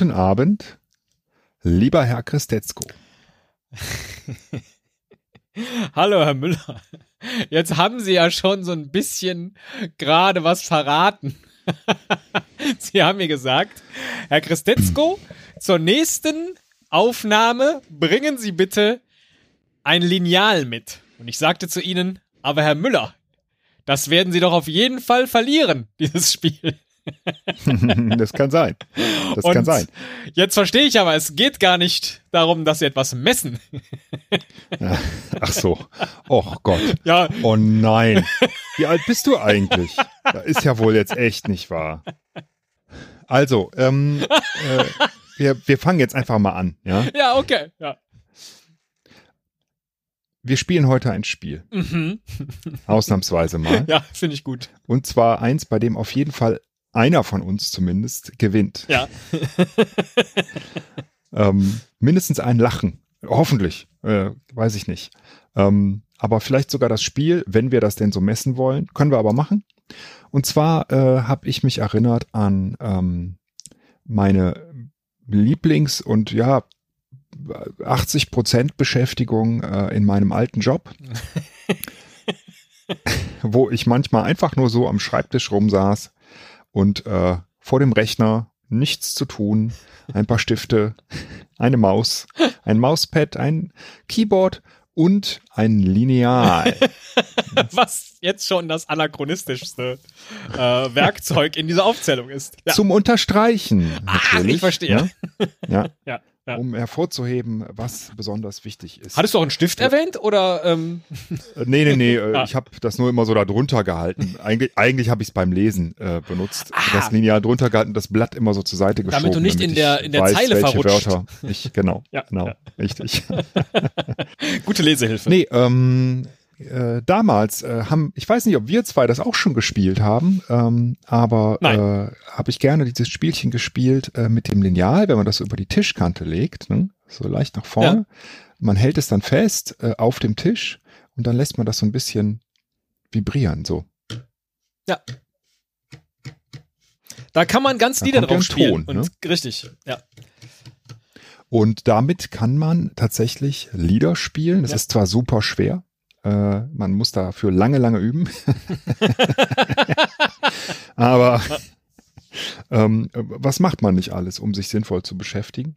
Guten Abend, lieber Herr Christetzko. Hallo, Herr Müller. Jetzt haben Sie ja schon so ein bisschen gerade was verraten. Sie haben mir gesagt, Herr Christetzko, zur nächsten Aufnahme bringen Sie bitte ein Lineal mit. Und ich sagte zu Ihnen, aber Herr Müller, das werden Sie doch auf jeden Fall verlieren, dieses Spiel. das kann sein. Das Und kann sein. Jetzt verstehe ich aber, es geht gar nicht darum, dass Sie etwas messen. Ach so. Och Gott. Ja, Oh nein. Wie alt bist du eigentlich? Das ist ja wohl jetzt echt nicht wahr. Also, ähm, äh, wir, wir fangen jetzt einfach mal an. Ja? ja, okay. Ja. Wir spielen heute ein Spiel. Mhm. Ausnahmsweise mal. Ja, finde ich gut. Und zwar eins, bei dem auf jeden Fall einer von uns zumindest gewinnt. Ja. Ähm, mindestens ein Lachen. Hoffentlich. Äh, weiß ich nicht. Ähm, aber vielleicht sogar das Spiel, wenn wir das denn so messen wollen. Können wir aber machen. Und zwar äh, habe ich mich erinnert an ähm, meine Lieblings- und ja 80 Prozent Beschäftigung äh, in meinem alten Job, wo ich manchmal einfach nur so am Schreibtisch rumsaß und äh, vor dem Rechner nichts zu tun, ein paar Stifte, eine Maus, ein Mauspad, ein Keyboard und ein Lineal. Was jetzt schon das anachronistischste äh, Werkzeug in dieser Aufzählung ist. Ja. Zum Unterstreichen. Ach, natürlich, ich verstehe. ne? Ja, Ja, ja. um hervorzuheben, was besonders wichtig ist. Hattest du auch einen Stift erwähnt oder ähm, Äh, Nee, nee, nee, äh, Ah. ich habe das nur immer so da drunter gehalten. Eigentlich, eigentlich habe ich es beim Lesen äh, benutzt. Ah. Das Lineal drunter gehalten, das Blatt immer so zur Seite geschoben. Damit du nicht in ich der- in der weiß, Zeile verrutscht. Wörter ich, genau, Ja, genau, ja. richtig. gute Lesehilfe? Nee, ähm, äh, damals äh, haben, ich weiß nicht, ob wir zwei das auch schon gespielt haben, ähm, aber Nein. äh, habe ich gerne dieses Spielchen gespielt äh, mit dem Lineal, wenn man das über die Tischkante legt, ne? so leicht nach vorne. Man hält es dann fest äh, auf dem Tisch und dann lässt man das so ein bisschen vibrieren, so. Da kann man ganz Da Lieder ja drauf spielen. Ton, ne? Und richtig, ja. Und damit kann man tatsächlich Lieder spielen. Das Ja. ist zwar super schwer, äh, man muss dafür lange, lange üben. Aber ähm, was macht man nicht alles, um sich sinnvoll zu beschäftigen?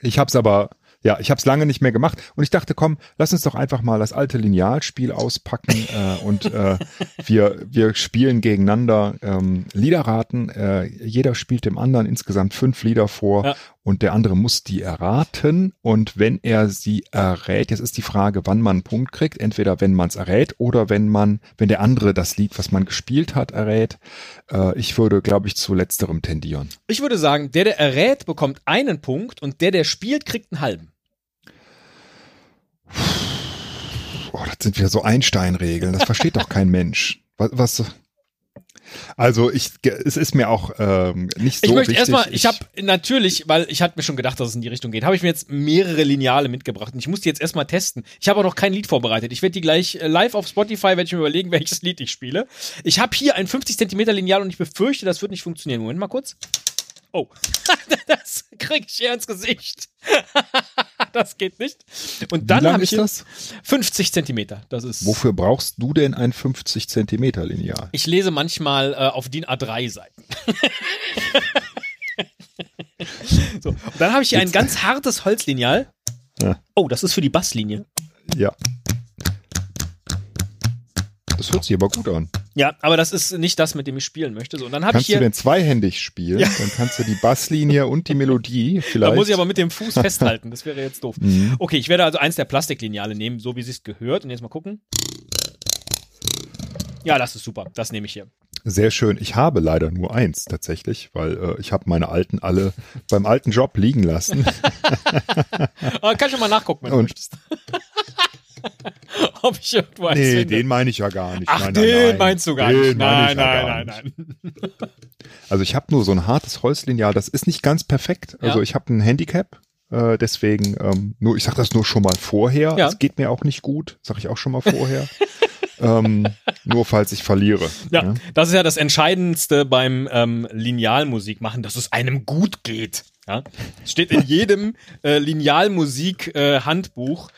Ich habe es aber, ja, ich habe es lange nicht mehr gemacht und ich dachte, komm, lass uns doch einfach mal das alte Linealspiel auspacken äh, und äh, wir wir spielen gegeneinander ähm, Liederraten. Äh, jeder spielt dem anderen insgesamt fünf Lieder vor Ja. Und der andere muss die erraten und wenn er sie errät, jetzt ist die Frage, wann man einen Punkt kriegt, entweder wenn man es errät oder wenn man, wenn der andere das Lied, was man gespielt hat, errät. Äh, ich würde, glaube ich, zu letzterem tendieren. Ich würde sagen, der, der errät, bekommt einen Punkt und der, der spielt, kriegt einen halben. Oh, das sind wieder so Einstein-Regeln. Das versteht doch kein Mensch. Was, was also ich, es ist mir auch ähm, nicht so ich möchte wichtig. erstmal, ich habe natürlich, weil ich hatte mir schon gedacht, dass es in die Richtung geht, habe ich mir jetzt mehrere Lineale mitgebracht und ich muss die jetzt erstmal testen. Ich habe auch noch kein Lied vorbereitet. Ich werde die gleich äh, live auf Spotify, werde ich mir überlegen, welches Lied ich spiele. Ich habe hier ein 50 Zentimeter Lineal und ich befürchte, das wird nicht funktionieren. Moment mal kurz. Oh, das kriege ich hier ins Gesicht. das geht nicht. Und dann habe ich das? 50 Zentimeter. Das ist. Wofür brauchst du denn ein 50 Zentimeter Lineal? Ich lese manchmal äh, auf DIN A3 Seiten. so, und dann habe ich hier ein Jetzt- ganz hartes Holzlineal. Ja. Oh, das ist für die Basslinie. Ja. Das hört sich aber gut an. Ja, aber das ist nicht das, mit dem ich spielen möchte. So, und dann habe ich Kannst du hier, denn zweihändig spielen? Ja. Dann kannst du die Basslinie und die Melodie vielleicht. da muss ich aber mit dem Fuß festhalten. Das wäre jetzt doof. Mhm. Okay, ich werde also eins der Plastiklineale nehmen, so wie es sich gehört. Und jetzt mal gucken. Ja, das ist super. Das nehme ich hier. Sehr schön. Ich habe leider nur eins tatsächlich, weil äh, ich habe meine alten alle beim alten Job liegen lassen. Kann schon mal nachgucken, wenn du Und- möchtest. Ob ich irgendwo eins nee, finde. den meine ich ja gar nicht. Ach, nein, den nein, nein. meinst du gar Den nicht. Nein, ich ja nein, nein, nein. Also ich habe nur so ein hartes Holzlineal, das ist nicht ganz perfekt. Also Ja. ich habe ein Handicap, äh, deswegen ähm, nur ich sage das nur schon mal vorher. Ja. Es geht mir auch nicht gut, sage ich auch schon mal vorher. ähm, nur falls ich verliere. Ja, ja, das ist ja das Entscheidendste beim ähm, Linealmusik machen, dass es einem gut geht. Ja, es steht in jedem äh, Linealmusik-Handbuch. Äh,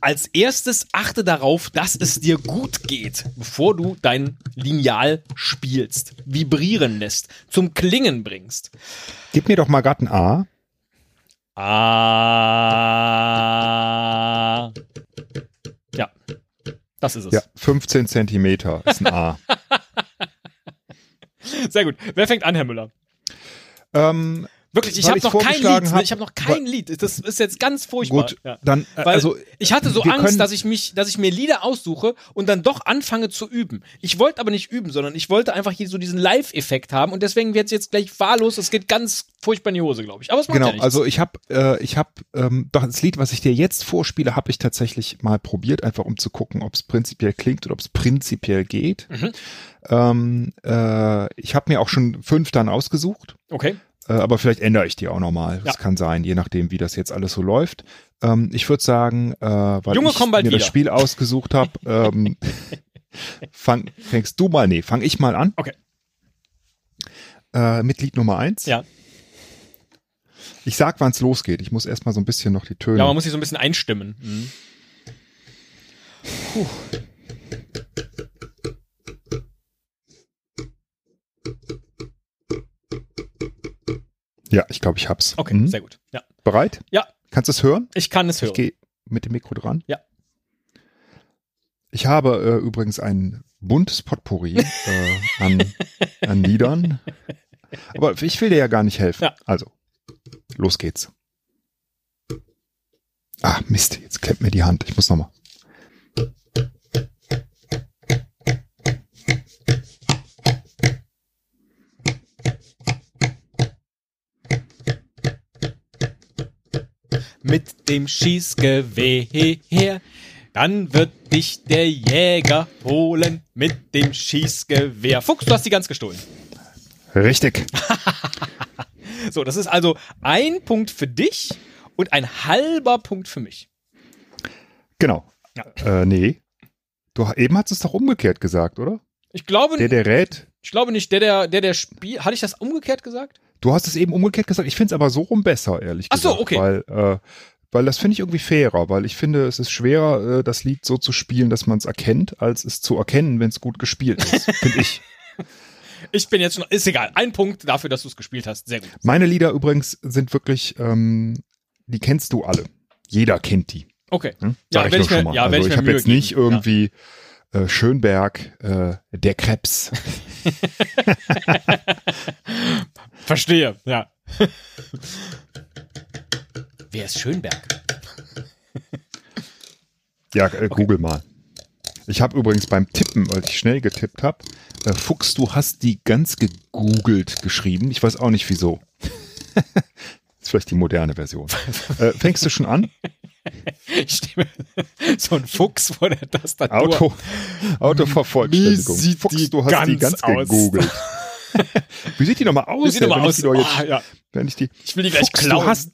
als erstes achte darauf, dass es dir gut geht, bevor du dein Lineal spielst, vibrieren lässt, zum Klingen bringst. Gib mir doch mal gerade ein A. A. Ja, das ist es. Ja, 15 Zentimeter ist ein A. Sehr gut. Wer fängt an, Herr Müller? Ähm, Wirklich, ich habe noch kein Lied. Hab, ich habe noch kein Lied. Das ist jetzt ganz furchtbar. Gut, ja. dann äh, also ich hatte so Angst, dass ich mich, dass ich mir Lieder aussuche und dann doch anfange zu üben. Ich wollte aber nicht üben, sondern ich wollte einfach hier so diesen Live-Effekt haben und deswegen wird es jetzt gleich wahllos. Es geht ganz furchtbar in die Hose, glaube ich. Aber es macht genau. Ja nichts. Also ich habe, äh, ich habe ähm, doch das Lied, was ich dir jetzt vorspiele, habe ich tatsächlich mal probiert, einfach um zu gucken, ob es prinzipiell klingt oder ob es prinzipiell geht. Mhm. Ähm, äh, ich habe mir auch schon fünf dann ausgesucht. Okay. Äh, aber vielleicht ändere ich die auch nochmal. Das ja. kann sein, je nachdem, wie das jetzt alles so läuft. Ähm, ich würde sagen, äh, weil Junge, ich mir wieder. das Spiel ausgesucht habe, ähm, fang, fängst du mal, nee, fang ich mal an. Okay. Äh, Mitglied Nummer eins. Ja. Ich sag, wann es losgeht. Ich muss erstmal so ein bisschen noch die Töne. Ja, man muss sich so ein bisschen einstimmen. Mhm. Puh. Ja, ich glaube, ich hab's. Okay, mhm. sehr gut. Ja. Bereit? Ja. Kannst du es hören? Ich kann es hören. Ich gehe mit dem Mikro dran. Ja. Ich habe äh, übrigens ein buntes Potpourri äh, an, an Liedern. Aber ich will dir ja gar nicht helfen. Ja. Also, los geht's. Ah, Mist, jetzt klemmt mir die Hand. Ich muss nochmal. mit dem Schießgewehr. Dann wird dich der Jäger holen mit dem Schießgewehr. Fuchs, du hast die ganz gestohlen. Richtig. so, das ist also ein Punkt für dich und ein halber Punkt für mich. Genau. Ja. Äh, nee. Du, eben hast es doch umgekehrt gesagt, oder? Ich glaube Der, der rät. Ich glaube nicht. Der, der, der, der Spiel. Hatte ich das umgekehrt gesagt? Du hast es eben umgekehrt gesagt. Ich finde es aber so rum besser, ehrlich gesagt. Ach so, okay. Weil, äh, weil das finde ich irgendwie fairer, weil ich finde, es ist schwerer, äh, das Lied so zu spielen, dass man es erkennt, als es zu erkennen, wenn es gut gespielt ist, finde ich. Ich bin jetzt schon, ist egal, ein Punkt dafür, dass du es gespielt hast. Sehr gut. Meine Lieder übrigens sind wirklich, ähm, die kennst du alle. Jeder kennt die. Okay. Hm? Ja, ich, ich, mir, ja, also ich, ich habe jetzt nicht irgendwie ja äh, Schönberg, äh, der Krebs. Verstehe, ja. Wer ist Schönberg? ja, äh, okay. google mal. Ich habe übrigens beim Tippen, weil ich schnell getippt habe, äh, Fuchs, du hast die ganz gegoogelt geschrieben. Ich weiß auch nicht wieso. ist vielleicht die moderne Version. äh, fängst du schon an? Ich stehe so ein Fuchs vor der Tastatur. Auto, Autovervollständigung. Fuchs, du hast die ganz aus. gegoogelt. Wie sieht die nochmal aus? Wie sieht die nochmal aus? Ich, oh, ja. wenn ich, die, ich will die gleich Fuchs, klauen. Du hast,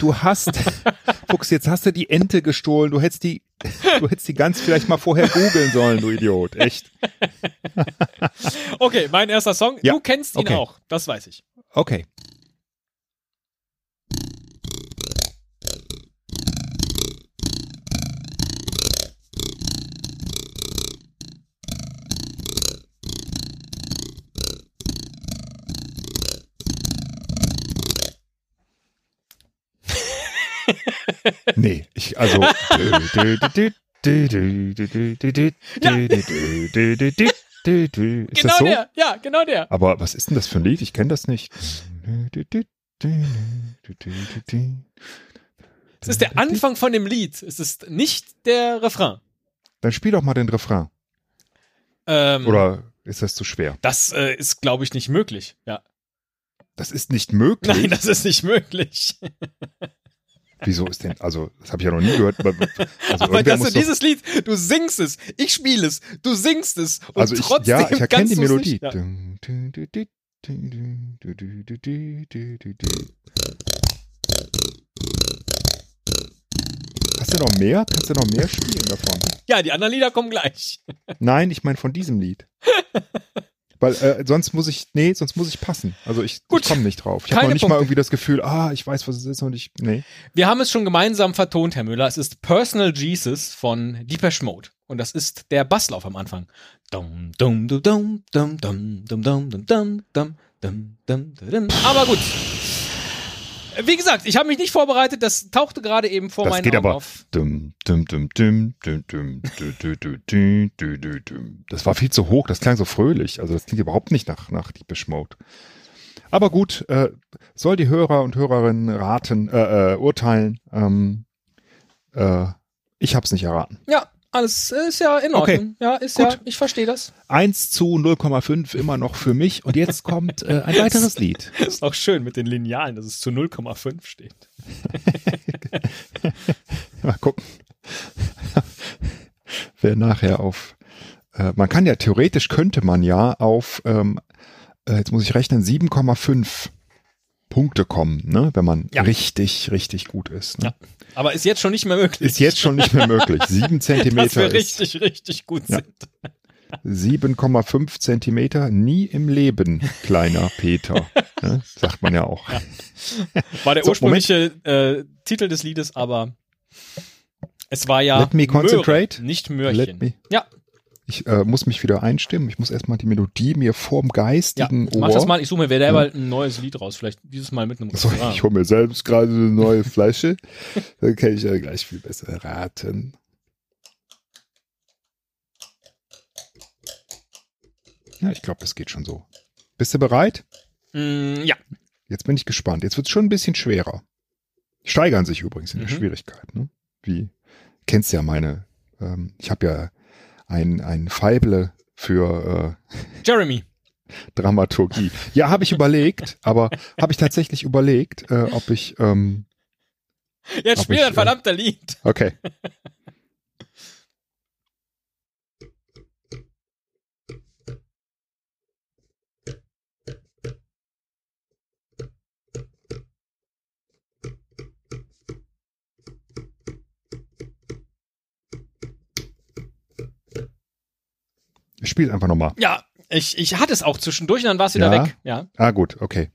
du hast, Fuchs, jetzt hast du die Ente gestohlen. Du hättest die, du hättest die ganz vielleicht mal vorher googeln sollen, du Idiot. Echt. okay, mein erster Song. Ja. Du kennst ihn okay. auch. Das weiß ich. Okay. Nee, ich, also. Ist genau so? der, ja, genau der. Aber was ist denn das für ein Lied? Ich kenne das nicht. Es ist der Anfang von dem Lied. Es ist nicht der Refrain. Dann spiel doch mal den Refrain. Ähm, Oder ist das zu schwer? Das äh, ist, glaube ich, nicht möglich. Ja. Das ist nicht möglich. Nein, das ist nicht möglich. Wieso ist denn, also, das habe ich ja noch nie gehört. Also aber dass du dieses Lied, du singst es, ich spiele es, du singst es und also ich, trotzdem ja, ich erkenne die Melodie. Ja. Hast du noch mehr? Kannst du noch mehr spielen davon? Ja, die anderen Lieder kommen gleich. Nein, ich meine von diesem Lied. Weil äh, sonst muss ich, nee, sonst muss ich passen. Also ich, Gut. ich komme nicht drauf. Ich habe noch nicht mal Punkte. irgendwie das Gefühl, ah, ich weiß, was es ist und ich, nee. Wir haben es schon gemeinsam vertont, Herr Müller. Es ist Personal Jesus von Deepesh Mode. Und das ist der Basslauf am Anfang. Dum, dum, dum, dum, dum, dum, dum, dum, dum, dum, dum, dum, dum, dum. Aber gut wie gesagt, ich habe mich nicht vorbereitet, das tauchte gerade eben vor das meinen geht Augen aber. auf. Das war viel zu hoch, das klang so fröhlich. Also das klingt überhaupt nicht nach, nach Deepish Mode. Aber gut, äh, soll die Hörer und Hörerinnen raten, äh, äh, urteilen. Ähm, äh, ich habe es nicht erraten. Ja, alles äh, ist ja in Ordnung. Okay. Ja, ist Gut. ja, ich verstehe das. 1 zu 0,5 immer noch für mich. Und jetzt kommt äh, ein weiteres Lied. Ist auch schön mit den Linealen, dass es zu 0,5 steht. Mal gucken. Wer nachher auf. Äh, man kann ja, theoretisch könnte man ja auf, ähm, äh, jetzt muss ich rechnen, 7,5 Punkte kommen, ne? wenn man Ja. richtig, richtig gut ist. Ne? Ja. Aber ist jetzt schon nicht mehr möglich. Ist jetzt schon nicht mehr möglich. 7 dass Zentimeter wir ist richtig, richtig gut Ja. sind. 7,5 Zentimeter, nie im Leben, kleiner Peter. ne? Sagt man ja auch. War der So, ursprüngliche äh, Titel des Liedes, aber es war ja Let me concentrate. Möhre, nicht Möhrchen. Me- Ja, Ich äh, muss mich wieder einstimmen. Ich muss erstmal die Melodie mir vorm ja. geistigen Ohr. Mach das mal. Ich suche mir wer der bald ein neues Lied raus. Vielleicht dieses Mal mit einem So, Refrain. ich hole mir selbst gerade eine neue Flasche. Dann kann ich ja gleich viel besser raten. Ja, ich glaube, das geht schon so. Bist du bereit? Mm, ja. Jetzt bin ich gespannt. Jetzt wird es schon ein bisschen schwerer. Steigern sich übrigens in der Mhm. Schwierigkeit. Ne? Wie, kennst ja meine, ähm, ich habe ja ein, ein Feible für äh, Jeremy. Dramaturgie. Ja, habe ich überlegt, aber habe ich tatsächlich überlegt, äh, ob ich, ähm, Jetzt spiel ich, ein verdammter Lied. okay. Ich spiele einfach nochmal. Ja, ich, ich hatte es auch zwischendurch und dann war es wieder Ja? weg. Ja. Ah, gut, okay.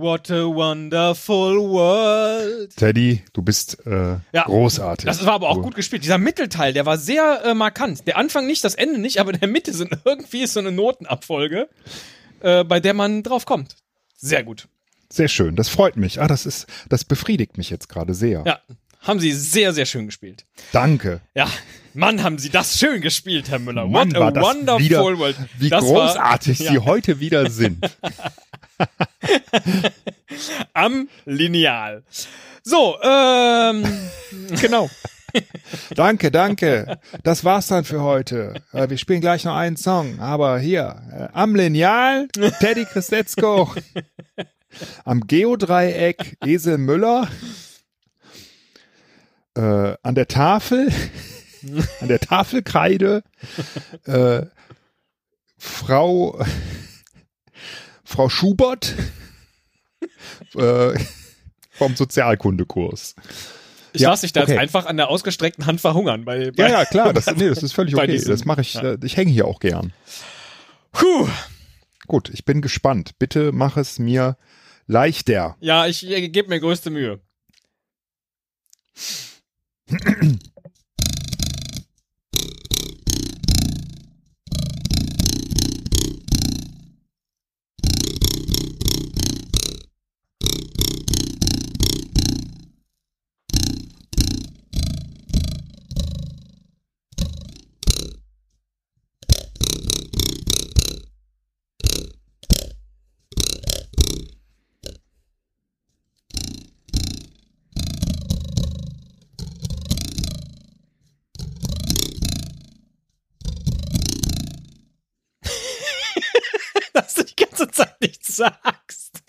What a wonderful world. Teddy, du bist äh, Ja, großartig. Das war aber auch gut gespielt. Dieser Mittelteil, der war sehr äh, markant. Der Anfang nicht, das Ende nicht, aber in der Mitte sind irgendwie so eine Notenabfolge, äh, bei der man drauf kommt. Sehr gut. Sehr schön, das freut mich. Ah, das ist, das befriedigt mich jetzt gerade sehr. Ja, haben Sie sehr, sehr schön gespielt. Danke. Ja, Mann, haben Sie das schön gespielt, Herr Müller. Mann, What war a wonderful wieder, world. Wie Das war- großartig ja. Sie heute wieder sind. Am Lineal. So, ähm, genau. danke, danke. Das war's dann für heute. Äh, wir spielen gleich noch einen Song, aber hier äh, am Lineal Teddy Christetzko, am Geodreieck Esel Müller, äh, an der Tafel, an der Tafelkreide äh, Frau Frau Schubert äh, vom Sozialkundekurs. ich Ja, lasse dich da okay. jetzt einfach an der ausgestreckten Hand verhungern. Bei, bei, Ja, ja, klar, das, nee, das ist völlig okay. diesem- Das mache ich, ja. äh, ich hänge hier auch gern. Puh. Gut, ich bin gespannt. Bitte mach es mir leichter. Ja, ich, ich gebe mir größte Mühe. Dass du die ganze Zeit nichts sagst.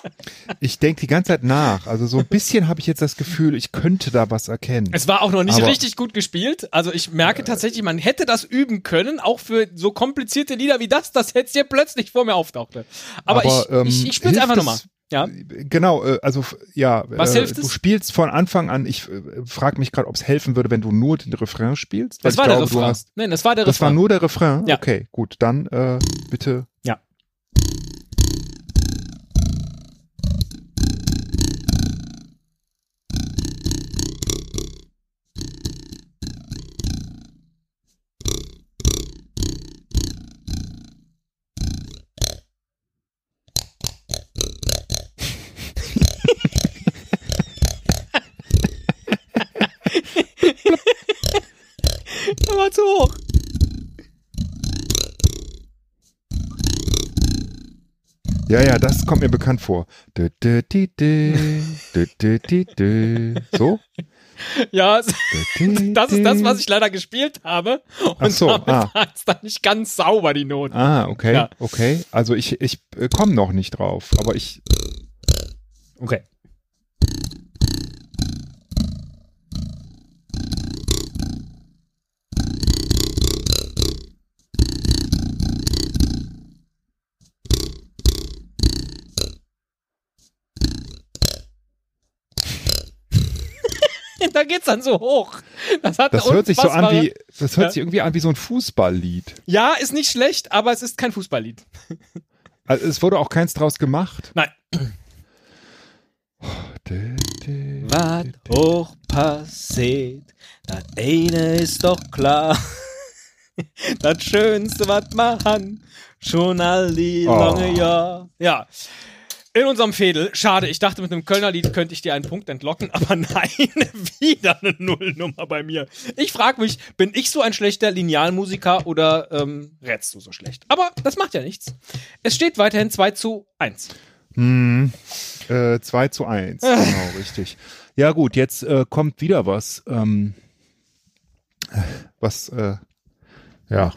ich denke die ganze Zeit nach. Also so ein bisschen habe ich jetzt das Gefühl, ich könnte da was erkennen. Es war auch noch nicht Aber- richtig gut gespielt. Also ich merke tatsächlich, man hätte das üben können, auch für so komplizierte Lieder wie das, das jetzt hier plötzlich vor mir auftauchte. Aber, Aber, ich, ähm, ich, ich spiele es einfach nochmal. Ja. Genau, äh, also ja, Was äh, hilft du es? spielst von Anfang an, ich äh, frage mich gerade, ob es helfen würde, wenn du nur den Refrain spielst. Das war glaube, der Refrain. hast, Nein, das war der das war Refrain. nur der Refrain? Ja. Okay, gut, dann äh, bitte. Ja. Der war zu hoch. Ja, ja, das kommt mir bekannt vor. Dü, dü, di, dü. So? Ja, das ist das, was ich leider gespielt habe. Und Ach so, damit ah. war es dann nicht ganz sauber, die Noten. Ah, okay, Ja. okay. Also ich, ich äh, komme noch nicht drauf, aber ich. Okay. da geht's dann so hoch. Das hat Das hört sich so an wie, das hört Ja. sich irgendwie an wie so ein Fußballlied. Ja, ist nicht schlecht, aber es ist kein Fußballlied. Also es wurde auch keins draus gemacht. Nein. Was hoch passiert, das eine ist doch klar. Das Schönste, was man han, schon all die Oh. lange Jahr. Ja. In unserem Fädel. Schade, ich dachte, mit einem Kölner Lied könnte ich dir einen Punkt entlocken, aber nein, wieder eine Nullnummer bei mir. Ich frage mich, bin ich so ein schlechter Linealmusiker oder ähm, rätst du so schlecht? Aber das macht ja nichts. Es steht weiterhin 2 zu 1. Hm, äh, 2 zu 1, Ah. genau, richtig. Ja gut, jetzt äh, kommt wieder was, ähm, was, äh, ja.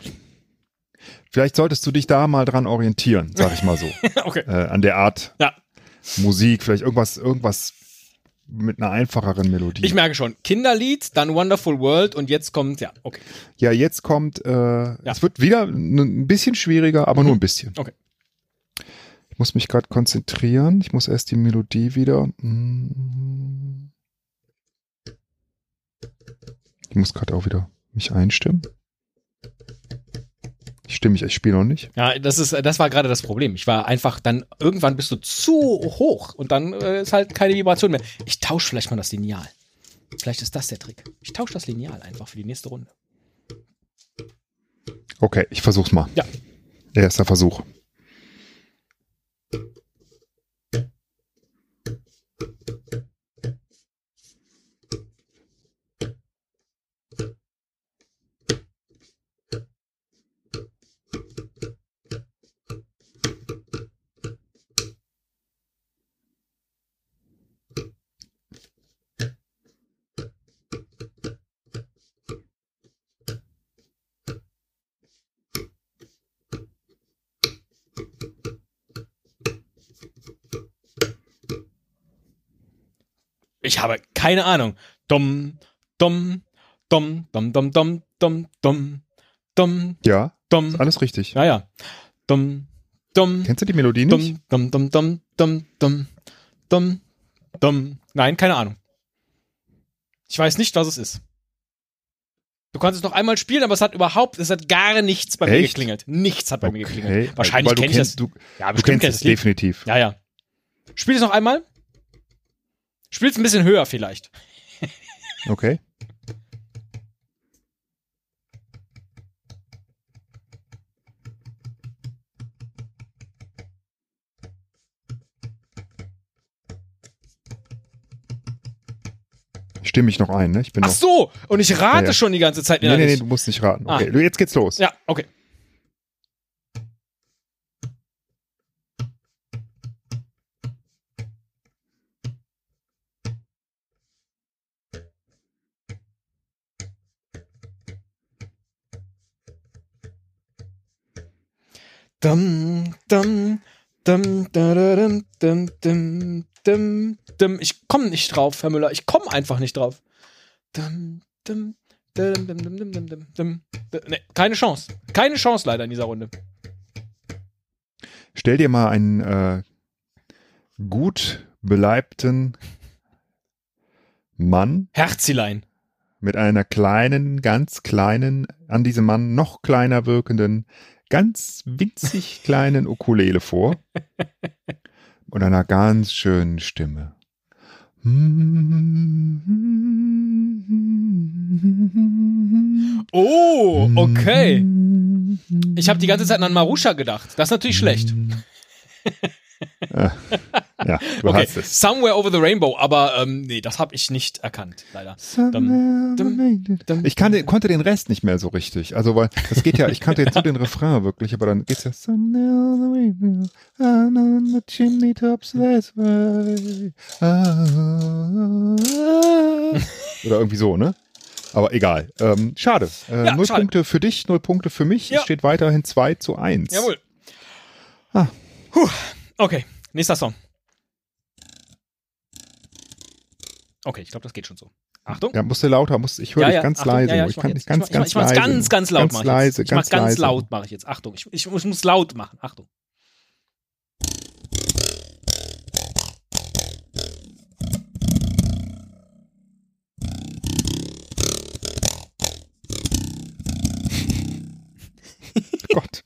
Vielleicht solltest du dich da mal dran orientieren, sag ich mal so. okay. äh, an der Art Ja. Musik, vielleicht irgendwas, irgendwas mit einer einfacheren Melodie. Ich merke schon, Kinderlied, dann Wonderful World und jetzt kommt, ja, okay. ja, jetzt kommt, äh, es wird wieder ein bisschen schwieriger, aber nur ein bisschen. Okay. Ich muss mich gerade konzentrieren. Ich muss erst die Melodie wieder. mm. Ich muss gerade auch wieder mich einstimmen. Ich stimme mich, ich spiele noch nicht. Ja, das ist, das war gerade das Problem. Ich war einfach dann, irgendwann bist du zu hoch und dann äh, ist halt keine Vibration mehr. Ich tausche vielleicht mal das Lineal. Vielleicht ist das der Trick. Ich tausche das Lineal einfach für die nächste Runde. Okay, ich versuch's mal. Ja. Erster Versuch. Ich habe keine Ahnung. Dumm, dumm, dumm, dumm, dumm, dumm, dumm, dumm, dumm, Ja, dumm. ist alles richtig. Ja, ja. Dumm, dumm, Kennst du die Melodie nicht? dumm, dumm, dumm, dumm, dumm, dumm, dumm. Nein, keine Ahnung. Ich weiß nicht, was es ist. Du kannst es noch einmal spielen, aber es hat überhaupt, es hat gar nichts bei mir Echt? geklingelt. Nichts hat bei mir Okay. geklingelt. Wahrscheinlich kenne ich das. kennst, Du, Ja, du bestimmt kennst kenn ich es definitiv. Ja, ja. Spiel es noch einmal. Spiel es ein bisschen höher vielleicht. Okay. Ich stimme mich noch ein, ne? Ich bin Ach so, und ich rate Ja, ja. schon die ganze Zeit Nee, nee, nee, du musst nicht raten. Ah. Okay, du, jetzt geht's los. Ja, okay. Ich komme nicht drauf, Herr Müller. Ich komme einfach nicht drauf. Nee, keine Chance. Keine Chance leider in dieser Runde. Stell dir mal einen äh, gut beleibten Mann. Herzilein. Mit einer kleinen, ganz kleinen, an diesem Mann noch kleiner wirkenden ganz winzig kleinen Ukulele vor und einer ganz schönen Stimme. Oh, okay. Ich habe die ganze Zeit an Marusha gedacht. Das ist natürlich schlecht. Ja, du Okay, hast es. Somewhere Over the Rainbow, aber ähm, nee, das habe ich nicht erkannt, leider. Dum, dum, dum. Ich kannte, konnte den Rest nicht mehr so richtig. Also, weil das geht ja, ich kannte jetzt nur den Refrain wirklich, aber dann geht's ja Somewhere on the way, and on the chimney tops this way. Oder irgendwie so, ne? Aber egal. Ähm, schade. Äh, Ja, null schade. Punkte für dich, null Punkte für mich. Ja. Es steht weiterhin 2 zu 1. Jawohl. Ah. Puh. Okay, nächster Song. Okay, ich glaube, das geht schon so. Achtung. Ja, musst du lauter, musst, ich höre dich ganz Achtung, leise. ja, ja, ich ich kann jetzt. ganz, ich ganz ich mach's leise. ganz, ganz laut. Ganz mach ich leise, jetzt. Ich ganz ganz laut mache ich jetzt. Achtung, ich, ich, muss- muss laut machen. Achtung. Gott.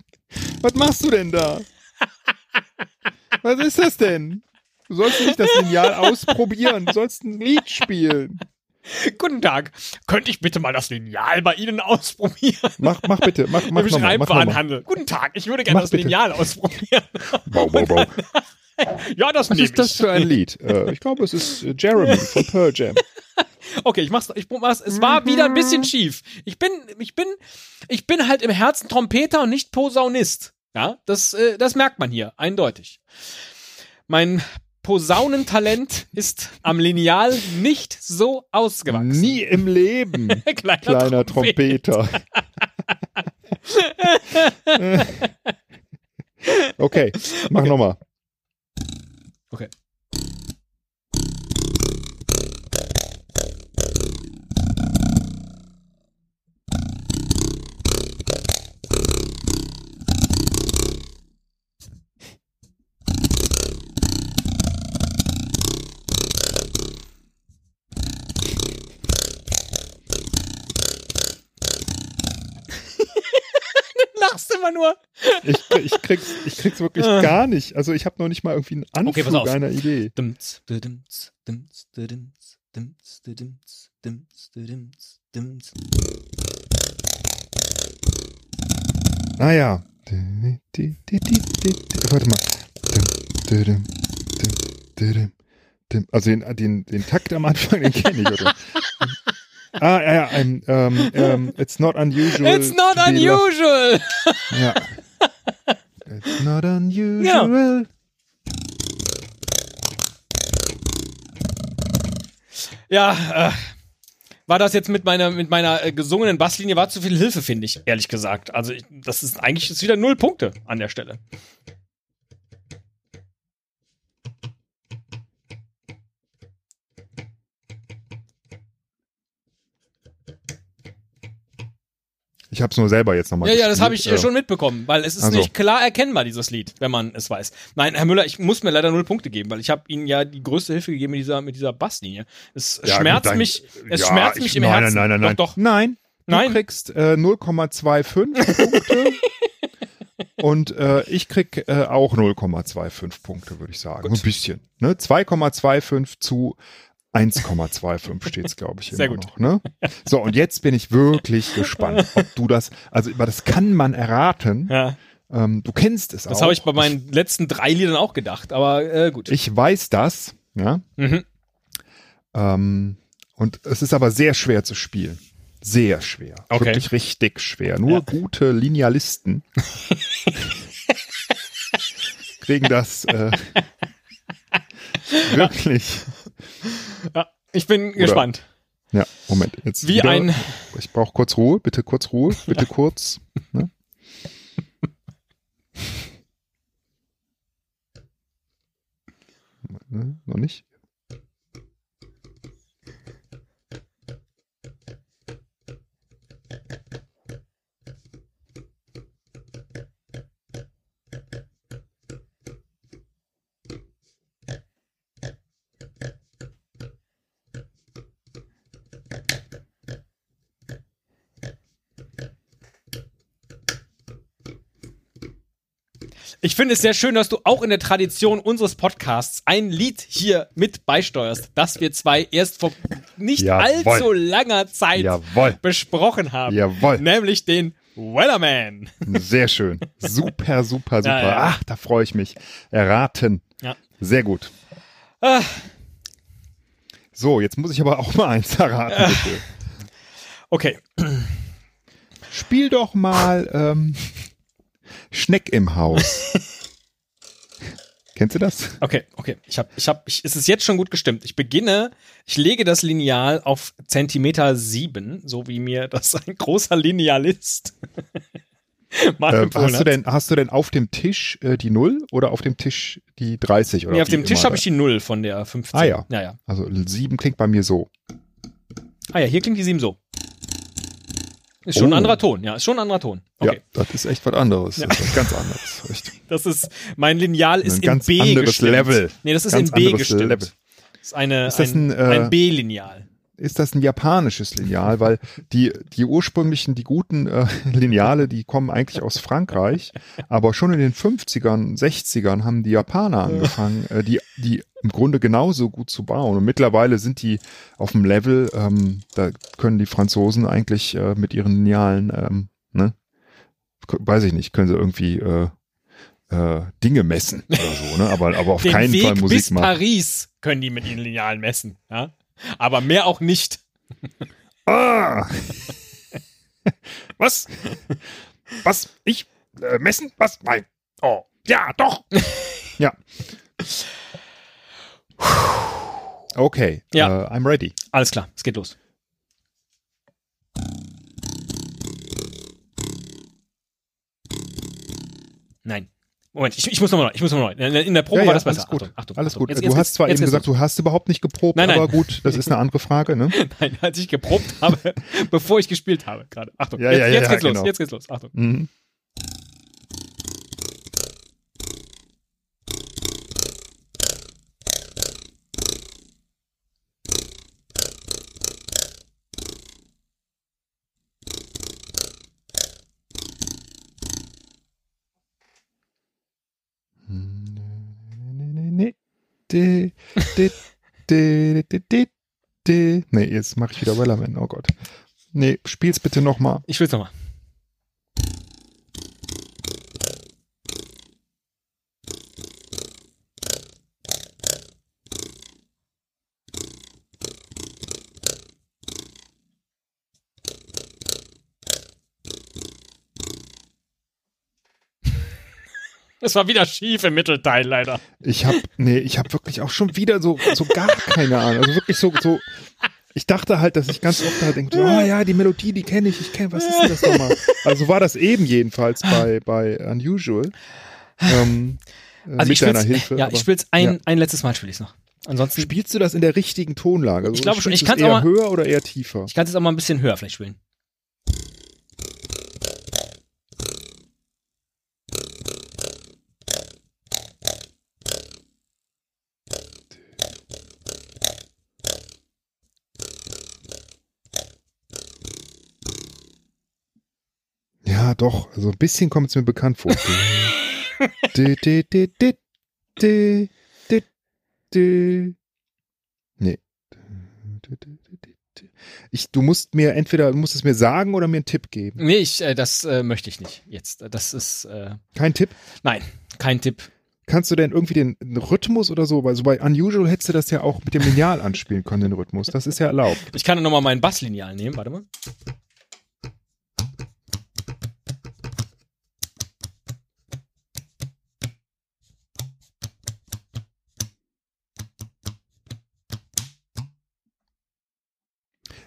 Was machst du denn da? Was ist das denn? Du sollst nicht das Lineal ausprobieren, du sollst ein Lied spielen. Guten Tag. Könnte ich bitte mal das Lineal bei Ihnen ausprobieren? Mach, mach bitte, mach, mach Im nochmal. Schreibwarenhandel. Guten Tag, ich würde gerne Mach das bitte. Lineal ausprobieren. Wow, wow, wow. ja, das Was ist das für ein Lied? Äh, ich glaube, es ist äh, Jeremy von Pearl Jam. Okay, ich mach's, ich mach's. Es war wieder ein bisschen schief. Ich bin, ich bin, ich bin halt im Herzen Trompeter und nicht Posaunist. Ja, das, äh, das merkt man hier eindeutig. Mein Posaunentalent ist am Lineal nicht so ausgewachsen. Nie im Leben, Kleiner, kleiner Trompeter. Trompeter. okay, mach Okay. nochmal. Okay. Lachst immer nur. Ich, ich, krieg's, ich krieg's wirklich gar nicht. Also ich habe noch nicht mal irgendwie einen Anflug Okay, pass auf. einer Idee. Dims, dims, dims, dims, dims, dims, dims, dims, dims. Ah Warte mal. Also den, den, den Takt am Anfang, den kenne ich, oder? Ah, ja, ja, ähm, ähm, ähm, it's not unusual. It's not unusual. Ja. It's not unusual. Ja, äh, war das jetzt mit meiner mit meiner äh, gesungenen Basslinie war zu viel Hilfe, finde ich, ehrlich gesagt. Also ich, das ist eigentlich ist wieder null Punkte an der Stelle. Ich habe es nur selber jetzt nochmal Ja, ja, das habe ich gespielt. äh, schon mitbekommen, weil es ist Also. nicht klar erkennbar, dieses Lied, wenn man es weiß. Nein, Herr Müller, ich muss mir leider null Punkte geben, weil ich habe Ihnen ja die größte Hilfe gegeben mit dieser, mit dieser Basslinie. Es Ja, schmerzt gut, dann- mich, es ja, schmerzt ich- mich im nein, Herzen. Nein, nein, nein, Doch, doch. Nein. Nein. Du kriegst äh, 0,25 Punkte. Und äh, ich krieg äh, auch 0,25 Punkte, würde ich sagen. Gut. Ein bisschen. Ne? 2,25 zu 1,25 steht's, glaube ich, immer Sehr gut. noch. Ne? So, und jetzt bin ich wirklich gespannt, ob du das, also das kann man erraten. Ja, Ähm, du kennst es auch. das habe ich bei meinen letzten drei Liedern auch gedacht, aber äh, gut. Ich weiß das, ja. mhm. Ähm, und es ist aber sehr schwer zu spielen. Sehr schwer. Okay. Wirklich richtig schwer. Nur Ja. gute Linealisten kriegen das äh, wirklich. Ich bin gespannt. Ja, Moment. Jetzt Wie wieder. ein- Ich brauche kurz Ruhe. Bitte kurz Ruhe. Bitte kurz. Ne? Noch nicht? Ich finde es sehr schön, dass du auch in der Tradition unseres Podcasts ein Lied hier mit beisteuerst, das wir zwei erst vor nicht Jawohl. allzu langer Zeit Jawohl. besprochen haben. Jawohl. Nämlich den Wellerman. Sehr schön. Super, super, super. Ja, ja. Ach, da freue ich mich. Erraten. Ja. Sehr gut. Ah, So, jetzt muss ich aber auch mal eins erraten, bitte. okay. Spiel doch mal ähm, Schneck im Haus. Kennst du das? Okay, okay. Ich habe, ich habe, ich, es ist jetzt schon gut gestimmt. Ich beginne, ich lege das Lineal auf Zentimeter sieben, so wie mir das ein großer Linealist mal Ähm, hast, du denn, hast du denn auf dem Tisch äh, die 0 oder auf dem Tisch die 30? Oder nee, auf dem Tisch habe ich die Null von der 15. Ah, ja. Ja, ja. Also 7 klingt bei mir so. Ah ja, hier klingt die 7 so. Ist schon ein Oh. anderer Ton, ja, ist schon ein anderer Ton. Okay. Ja, das ist echt was anderes. Ja. Das ist ganz anderes. Echt. Das ist, mein Lineal ist Ein in ganz B anderes gestimmt. Level. Nee, das ist Ganz in B gestimmt. Level. Das ist eine, Ist ein, ein, äh, ein B-Lineal. Ist das ein japanisches Lineal? Weil die, die ursprünglichen, die guten äh, Lineale, die kommen eigentlich aus Frankreich. Aber schon in den 50ern, 60ern haben die Japaner angefangen, äh, die, die im Grunde genauso gut zu bauen. Und mittlerweile sind die auf dem Level, ähm, da können die Franzosen eigentlich äh, mit ihren Linealen, ähm, ne? Weiß ich nicht, können sie irgendwie äh, äh, Dinge messen oder so, ne? Aber, aber auf Den keinen Weg Fall Musik bis machen. Paris können die mit ihren Linealen messen, ja. Aber mehr auch nicht. Ah! Was? Was? Ich? Äh, messen? Was? Nein. Oh. Ja, doch. ja. Okay. Ja. Äh, I'm ready. Alles klar, es geht los. Nein. Moment, ich, ich muss nochmal neu. Ich muss nochmal neu. In der Probe Ja, war das besser. Alles gut. Achtung, Achtung, alles Achtung. gut. Jetzt- du jetzt hast zwar jetzt eben gesagt, du hast überhaupt nicht geprobt, Nein, nein. aber gut, das ist eine andere Frage, ne? Nein, als ich geprobt habe, bevor ich gespielt habe gerade. Achtung, Ja, jetzt, geht's los. genau. Jetzt geht's los. Achtung. Mhm. De, de, de, de, de, de. Nee, jetzt mache ich wieder Wellerman. Oh Gott. Nee, spiel's bitte nochmal. Ich will's nochmal. Es war wieder schief im Mittelteil, leider. Ich habe nee, ich habe wirklich auch schon wieder so so gar keine Ahnung. Also wirklich so so ich dachte halt, dass ich ganz oft halt denke, oh ja, die Melodie, die kenne ich, ich kenne, was ist denn das nochmal? Also war das eben jedenfalls bei bei Unusual. Ähm, äh, Also mit ich deiner Hilfe. ja, aber- ich will's ein, ja. ein letztes Mal spiele ich's noch. Ansonsten, Spielst du das in der richtigen Tonlage? Also Ich glaube schon. Ich du es kann's eher auch mal- höher oder eher tiefer? ich kann es jetzt auch mal ein bisschen höher vielleicht spielen. Ja, doch. Also ein bisschen kommt es mir bekannt vor. De, de, de, de, de, de, de. Nee. Ich, du musst mir entweder, du musst es mir sagen oder mir einen Tipp geben. Nee, ich, äh, das äh, möchte ich nicht jetzt. Das ist, äh, Kein Tipp? nein, kein Tipp. Kannst du denn irgendwie den Rhythmus oder so, weil so bei Unusual hättest du das ja auch mit dem Lineal anspielen können, den Rhythmus. Das ist ja erlaubt. Ich kann nochmal mein Basslineal nehmen, warte mal.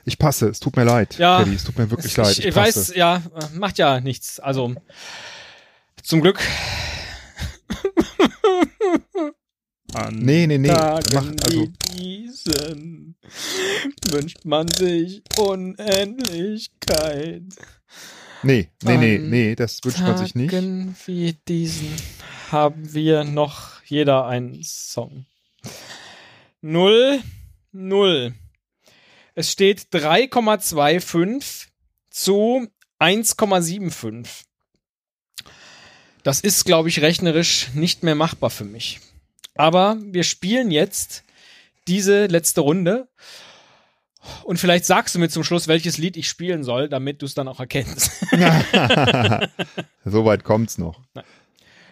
Ich passe, es tut mir leid, Ja, Teddy, es tut mir wirklich ich, leid. ich, passe. weiß, ja, macht ja nichts. Also, zum Glück. Ah, An Nee, nee, nee. Tagen Mach, also, wie diesen wünscht man sich Unendlichkeit. nee, nee, nee, nee, das wünscht man sich nicht. Tagen wie diesen haben wir noch jeder einen Song. Null, null. Es steht 3,25 zu 1,75. Das ist, glaube ich, rechnerisch nicht mehr machbar für mich. Aber wir spielen jetzt diese letzte Runde. Und vielleicht sagst du mir zum Schluss, welches Lied ich spielen soll, damit du es dann auch erkennst. so weit kommt's noch.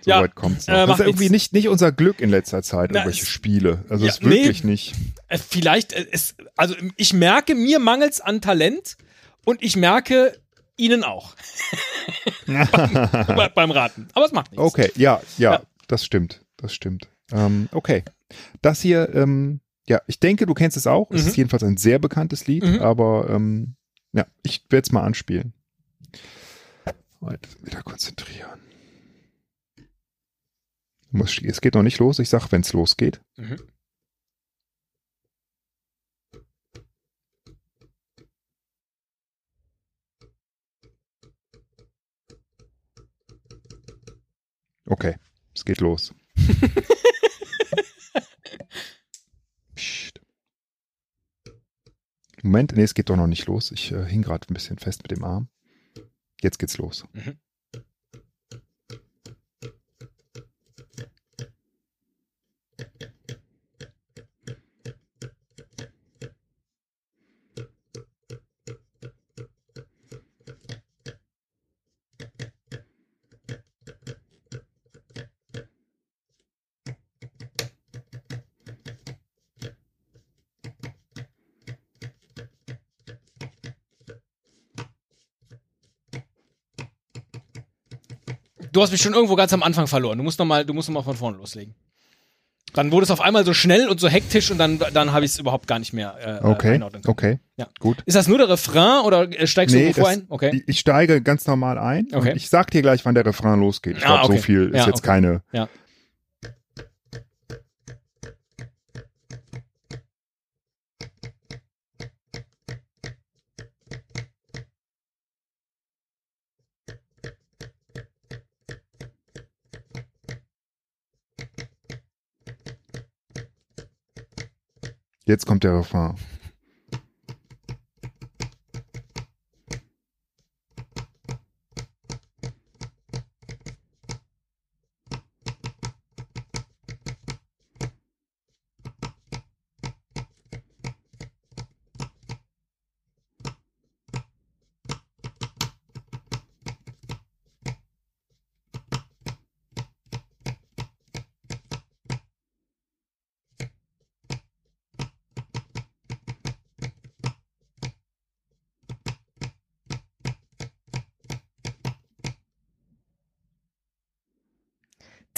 So Ja, weit kommt's noch. äh, das ist irgendwie nichts. nicht, nicht unser Glück in letzter Zeit, Na, irgendwelche es- Spiele. Also Ja, es ist wirklich nee. nicht. Äh, Vielleicht, äh, es, also ich merke, mir mangelt's an Talent und ich merke ihnen auch Be- beim Raten. Aber es macht nichts. Okay, ja, ja, Ja. das stimmt. Das stimmt. Ähm, okay. Das hier, ähm, ja, ich denke, du kennst es auch. Es Mhm. ist jedenfalls ein sehr bekanntes Lied, Mhm. aber ähm, ja, ich werde es mal anspielen. Halt, wieder konzentrieren. Es geht noch nicht los. Ich sag, wenn es losgeht. Mhm. Okay, es geht los. Moment, nee, es geht doch noch nicht los. Ich äh, hing gerade ein bisschen fest mit dem Arm. Jetzt geht's los. Mhm. Du hast mich schon irgendwo ganz am Anfang verloren. Du musst noch mal, du musst noch mal von vorne loslegen. Dann wurde es auf einmal so schnell und so hektisch und dann, dann habe ich es überhaupt gar nicht mehr äh, Okay, einordnen können. okay, Ja. gut. Ist das nur der Refrain oder äh, steigst du Nee, irgendwo vor das- ein? Okay. Ich, steige ganz normal ein Okay. ich sag dir gleich, wann der Refrain losgeht. Ich Ah, glaube, okay. so viel ist Ja, jetzt okay. keine. Ja. Jetzt kommt der Refrain.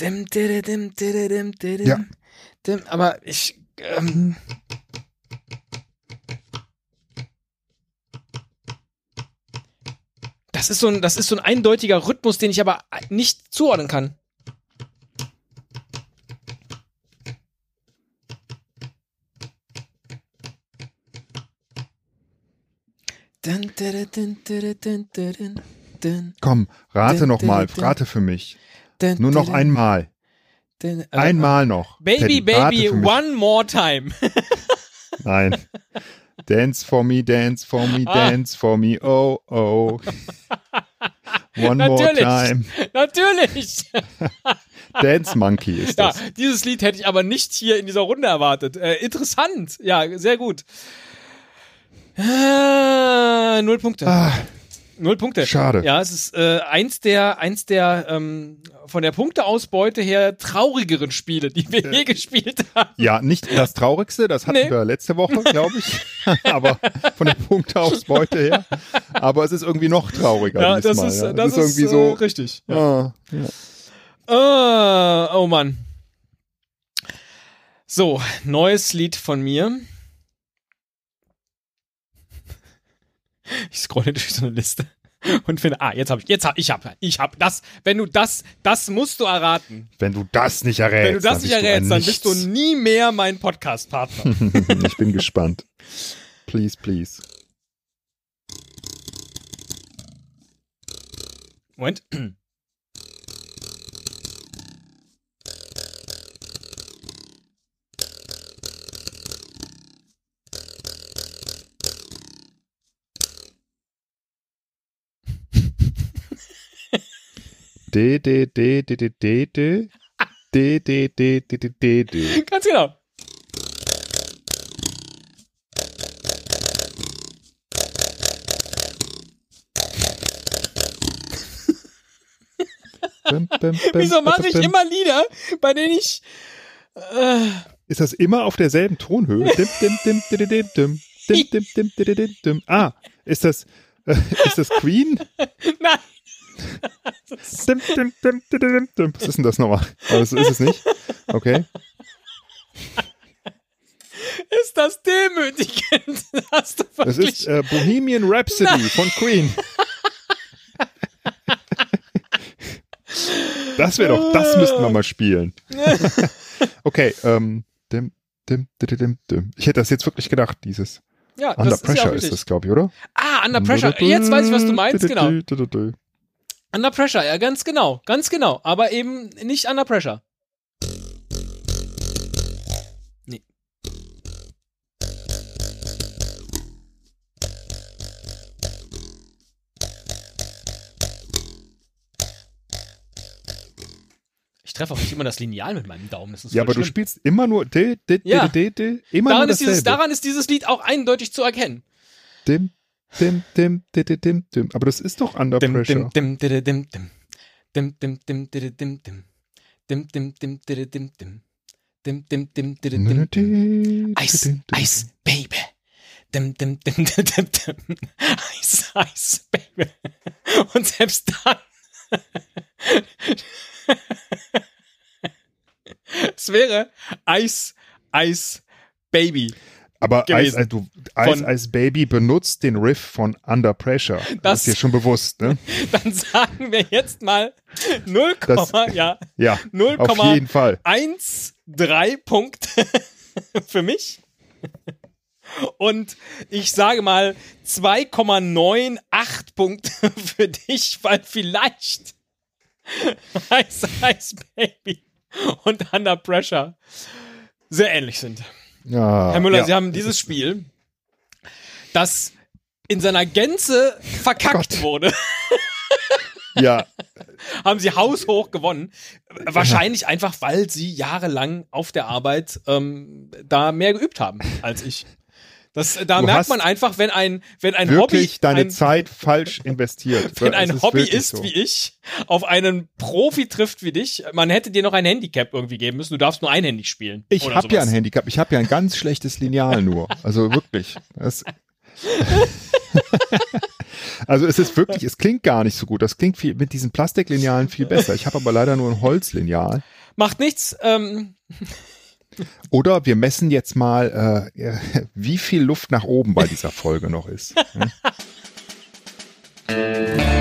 Dim, dim, dim, dim, dim, dim, Ja. dim, aber ich. Ähm, das ist so ein, das ist so ein eindeutiger Rhythmus, den ich aber nicht zuordnen kann. Komm, rate Dun, noch mal, dun, dun. rate für mich. Dun, Nur noch dun, einmal. dun, äh, Einmal noch. Baby, Teddy, baby, one more time. Nein. Dance for me, dance for me, Ah. dance for me, oh, oh. One more Natürlich. time. Natürlich. Dance Monkey ist Ja, das. dieses Lied hätte ich aber nicht hier in dieser Runde erwartet. Äh, interessant. Ja, sehr gut. Äh, null Punkte. Ah, Null Punkte. Schade. Ja, es ist äh, eins der, eins der ähm, von der Punkteausbeute her traurigeren Spiele, die wir je gespielt haben. ja, nicht das Traurigste, das hatten Nee. wir letzte Woche, glaube ich. Aber von der Punkteausbeute her. Aber es ist irgendwie noch trauriger Ja, das ist, ja. das ist, irgendwie äh, so. richtig. Ja. Ja. Äh, oh Mann. So, neues Lied von mir. Ich scrolle durch so eine Liste. und finde, ah, jetzt habe ich, jetzt hab ich hab, ich hab das. Wenn du das, das musst du erraten. Wenn du das nicht errätst, Wenn du das nicht errätst, dann bist du nie mehr mein Podcast-Partner. ich bin gespannt. Please, please. Moment. D, D, D, D, D, D, D. D, D, D, D, D, D, D. Ganz genau. Bim, bim, bim, Wieso mache ich immer Lieder, bei denen ich. Äh Ist das immer auf derselben Tonhöhe? ah, ist das, äh, ist das Queen? Nein. Dim, dim, dim, dim, dim, dim. Was ist denn das nochmal? Aber das ist es nicht. Okay. Ist das demütigend? Hast du Das ist äh, Bohemian Rhapsody von Queen. Das wäre doch, das müssten wir mal spielen. Okay, ähm, dim, dim, dim, dim, dim. Ich hätte das jetzt wirklich gedacht, dieses ja, Under das ist ja Pressure ist das, glaube ich, oder? Ah, Under Pressure. Jetzt weiß ich, was du meinst, genau. Under Pressure, ja, ganz genau. Ganz genau. Aber eben nicht Under Pressure. Nee. Ich treffe auch nicht immer das Lineal mit meinem Daumen. Das ist Ja, aber du schlimm. spielst immer nur d, d, d, Ja. d, d, immer nur daran, ist dieses, daran ist dieses Lied auch eindeutig zu erkennen. Dim, dim, dim, dim, dim, dim, dim. Aber das ist doch Under Dim, Pressure. dim, dim, dim, dim, dim. Dim, dim, dim, dim, dim, dim. Dim, dim, dim, dim, dim, dim. Dim, dim, dim, dim, dim, dim. Eis, Eis, Baby. Dim, dim, dim, dim, dim, dim. Eis, Eis, Baby. Und selbst dann. es wäre Eis, Eis, Baby. Aber gewesen. Eis, du, Von- Eis Baby benutzt den Riff von Under Pressure. Das, Das- ist dir schon bewusst, ne? Dann sagen wir jetzt mal 0, Das- ja, Ja, 0, auf jeden Fall. 1, 3 Punkte für mich. Und ich sage mal 2,98 Punkte für dich, weil vielleicht Ice Ice Baby und Under Pressure sehr ähnlich sind. Ja, Herr Müller, ja. Sie haben dieses Spiel, das in seiner Gänze verkackt Gott. wurde, Ja, haben Sie haushoch gewonnen. Wahrscheinlich einfach, weil Sie jahrelang auf der Arbeit ähm, da mehr geübt haben als ich. Das, da Du merkt man einfach, wenn ein, wenn ein wirklich Hobby, deine ein, Zeit falsch investiert. wenn ein Hobby wirklich ist so. wie ich, auf einen Profi trifft wie dich, man hätte dir noch ein Handicap irgendwie geben müssen. Du darfst nur einhändig spielen. Ich habe ja ein Handicap. Ich habe ja ein ganz schlechtes Lineal nur. Also wirklich. Das also es ist wirklich, es klingt gar nicht so gut. Das klingt viel, mit diesen Plastiklinealen viel besser. Ich habe aber leider nur ein Holzlineal. Macht nichts. Ähm, Oder wir messen jetzt mal, äh, wie viel Luft nach oben bei dieser Folge noch ist. Hm?